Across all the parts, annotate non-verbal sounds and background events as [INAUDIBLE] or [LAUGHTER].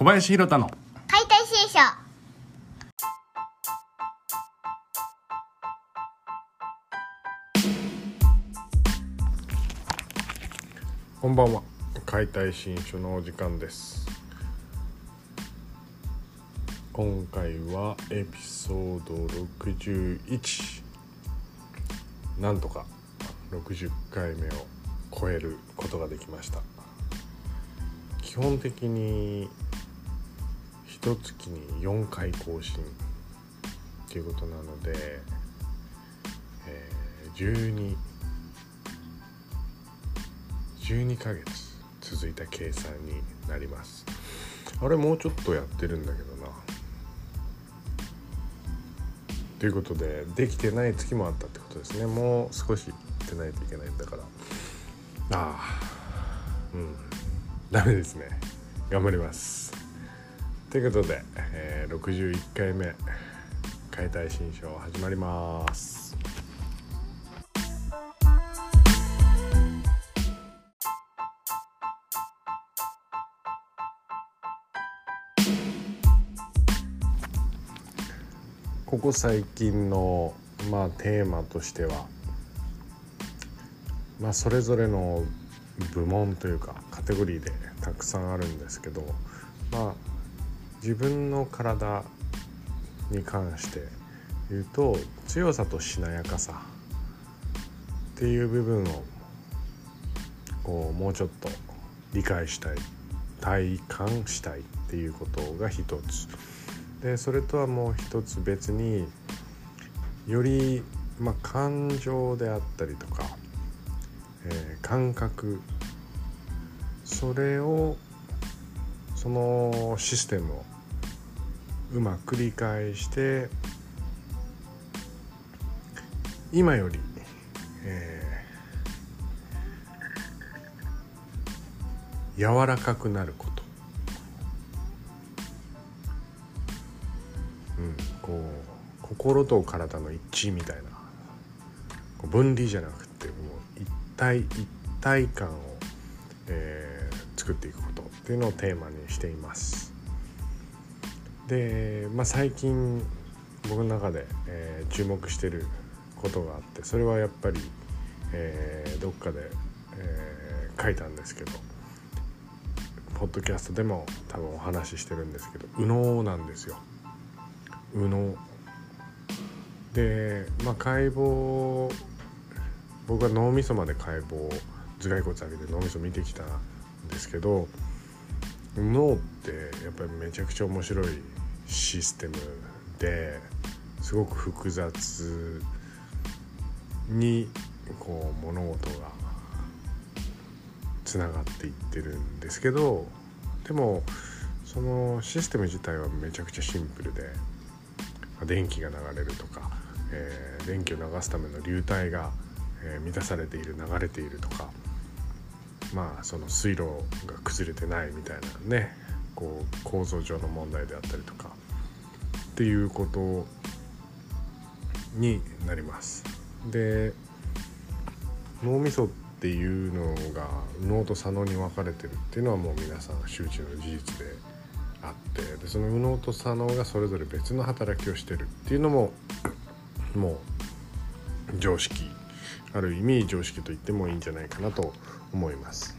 小林弘太の解体新書。こんばんは。解体新書のお時間です。今回はエピソード61なんとか60回目を超えることができました。基本的に一月に4回更新っていうことなので、えー、12 12ヶ月続いた計算になります。あれもうちょっとやってるんだけどな。ということでできてない月もあったってことですね。もう少しやってないといけないんだから。ああうん。ダメですね。頑張ります。ということで、えー、61回目解体新書始まります。ここ最近の、まあ、テーマとしては、まあ、それぞれの部門というかカテゴリーでたくさんあるんですけど、まあ、自分の体に関して言うと強さとしなやかさっていう部分をこうもうちょっと理解したい体感したいっていうことが一つ。でそれとはもう一つ別により、まあ、感情であったりとか、えー、感覚それをそのシステムをうまく理解して今より、えー、柔らかくなることこう心と体の一致みたいな分離じゃなくてもう一体一体感を、えー、作っていくことっていうのをテーマにしています。で、まあ、最近僕の中で、えー、注目してることがあってそれはやっぱり、えー、どっかで、えー、書いたんですけどポッドキャストでも多分お話ししてるんですけど右脳なんですよ。右脳で、まあ、解剖僕は脳みそまで解剖頭蓋骨上げて脳みそ見てきたんですけど脳ってやっぱりめちゃくちゃ面白いシステムですごく複雑にこう物事がつながっていってるんですけどでもそのシステム自体はめちゃくちゃシンプルで電気が流れるとか、えー、電気を流すための流体が、え、満たされている流れているとかまあその水路が崩れてないみたいなねこう構造上の問題であったりとかっていうことになります。で脳みそっていうのが脳と左脳に分かれてるっていうのはもう皆さん周知の事実であってでその右脳と左脳がそれぞれ別の働きをしてるっていうのももう常識ある意味常識と言ってもいいんじゃないかなと思います。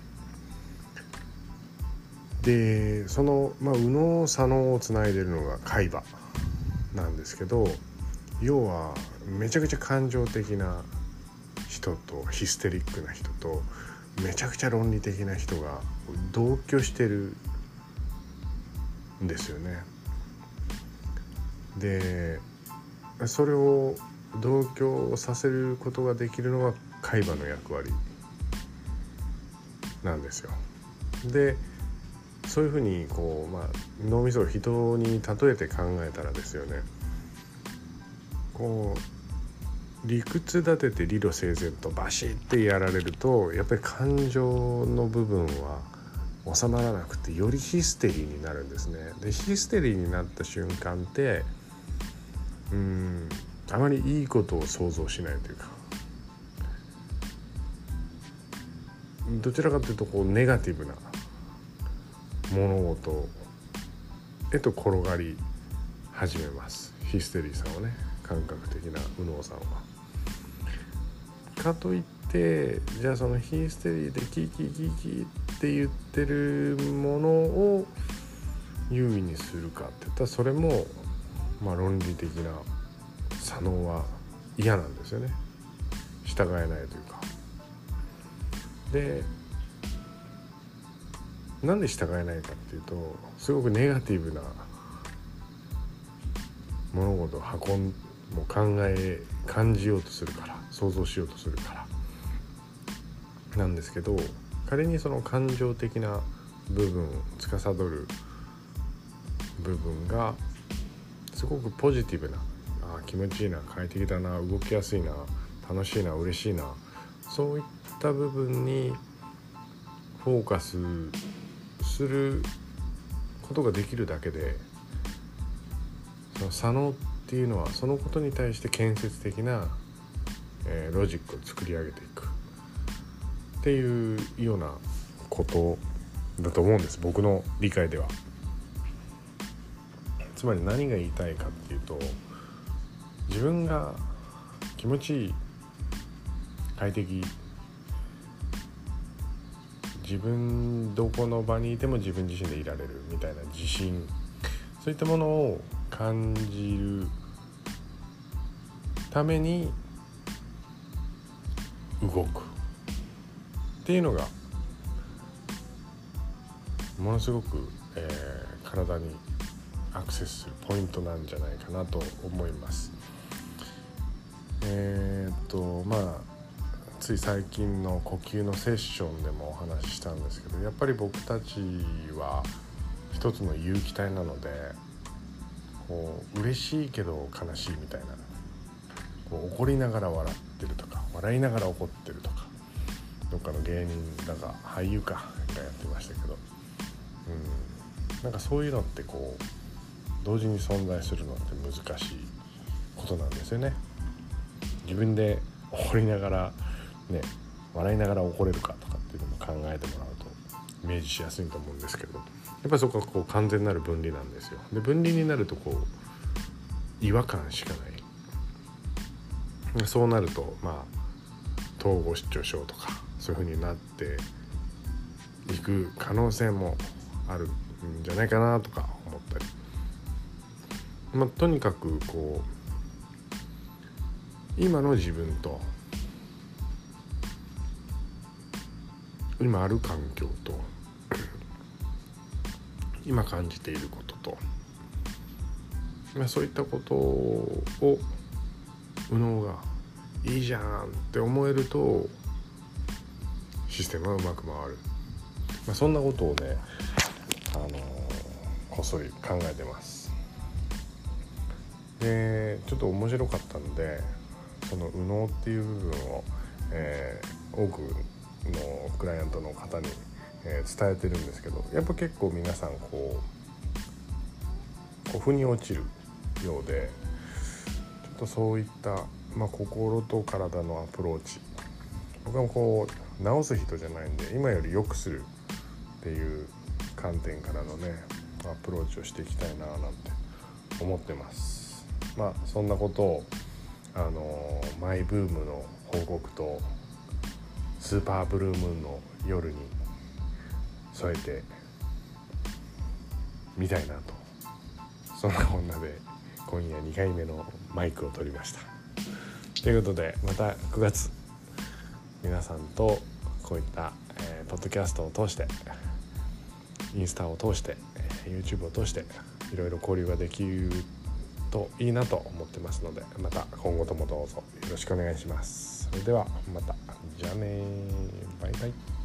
でその、まあ、右脳左脳をつないでるのが海馬なんですけど要はめちゃくちゃ感情的な人とヒステリックな人とめちゃくちゃ論理的な人が同居してるんですよね。でそれを同居させることができるのが海馬の役割なんですよ。でそういうふうにこう、まあ、脳みそを人に例えて考えたらですよねこう理屈立てて理路整然とバシッてやられるとやっぱり感情の部分は収まらなくてよりヒステリーになるんですね。でヒステリーになった瞬間ってうんあまりいいことを想像しないというかどちらかというとこうネガティブな物事へと転がり始めますヒステリーさんはね感覚的な右脳さんは。かといってじゃあそのヒステリーでキーキーキーキーって言ってるものを優位にするかって言ったらそれもまあ論理的な左脳は嫌なんですよね従えないというか。でなんで従えないかっていうとすごくネガティブな物事を運んもう考え感じようとするから想像しようとするから。なんですけど仮にその感情的な部分を司る部分がすごくポジティブなあ気持ちいいな快適だな動きやすいな楽しいな嬉しいなそういった部分にフォーカスすることができるだけでその左脳っていうのはそのことに対して建設的な、えー、ロジックを作り上げていくっていうようなことだと思うんです僕の理解では。つまり何が言いたいかっていうと自分が気持ちいい快適自分どこの場にいても自分自身でいられるみたいな自信そういったものを感じるために動くっていうのがものすごく、えー、体にアクセスするポイントなんじゃないかなと思います。えー、っとまあつい最近の呼吸のセッションでもお話ししたんですけどやっぱり僕たちは一つの有機体なのでこう嬉しいけど悲しいみたいなこう怒りながら笑ってるとか笑いながら怒ってるとかどっかの芸人だか俳優かがやってましたけどうんなんかそういうのってこう同時に存在するのって難しいことなんですよね。自分で怒りながらね笑いながら怒れるかとかっていうのも考えてもらうとイメージしやすいと思うんですけどやっぱりそこはこう完全なる分離なんですよ。で分離になるとこう違和感しかない。そうなるとまあ統合失調症とかそういうふうになっていく可能性もあるんじゃないかなとか思ったり。まあ、とにかくこう今の自分と今ある環境と [CLEARS THROAT] 今感じていることと、まあ、そういったことを右脳がいいじゃんって思えるとシステムはうまく回る、まあ、そんなことをね、あのー、こっそり考えてます。でちょっと面白かったんでその右脳っていう部分を、えー、多くのクライアントの方に、えー、伝えてるんですけどやっぱ結構皆さんこうこう腑に落ちるようでちょっとそういった、まあ、心と体のアプローチ僕はこう治す人じゃないんで今より良くするっていう観点からのねアプローチをしていきたいななんて思ってます。まあそんなことをあのマイブームの報告とスーパーブルームーンの夜に添えてみたいなとそんなこんなで今夜2回目のマイクを取りました。ということでまた9月皆さんとこういった、えー、ポッドキャストを通してインスタを通して YouTube を通していろいろ交流ができるといいなと思ってますのでまた今後ともどうぞよろしくお願いします。それではまた。じゃあねバイバイ。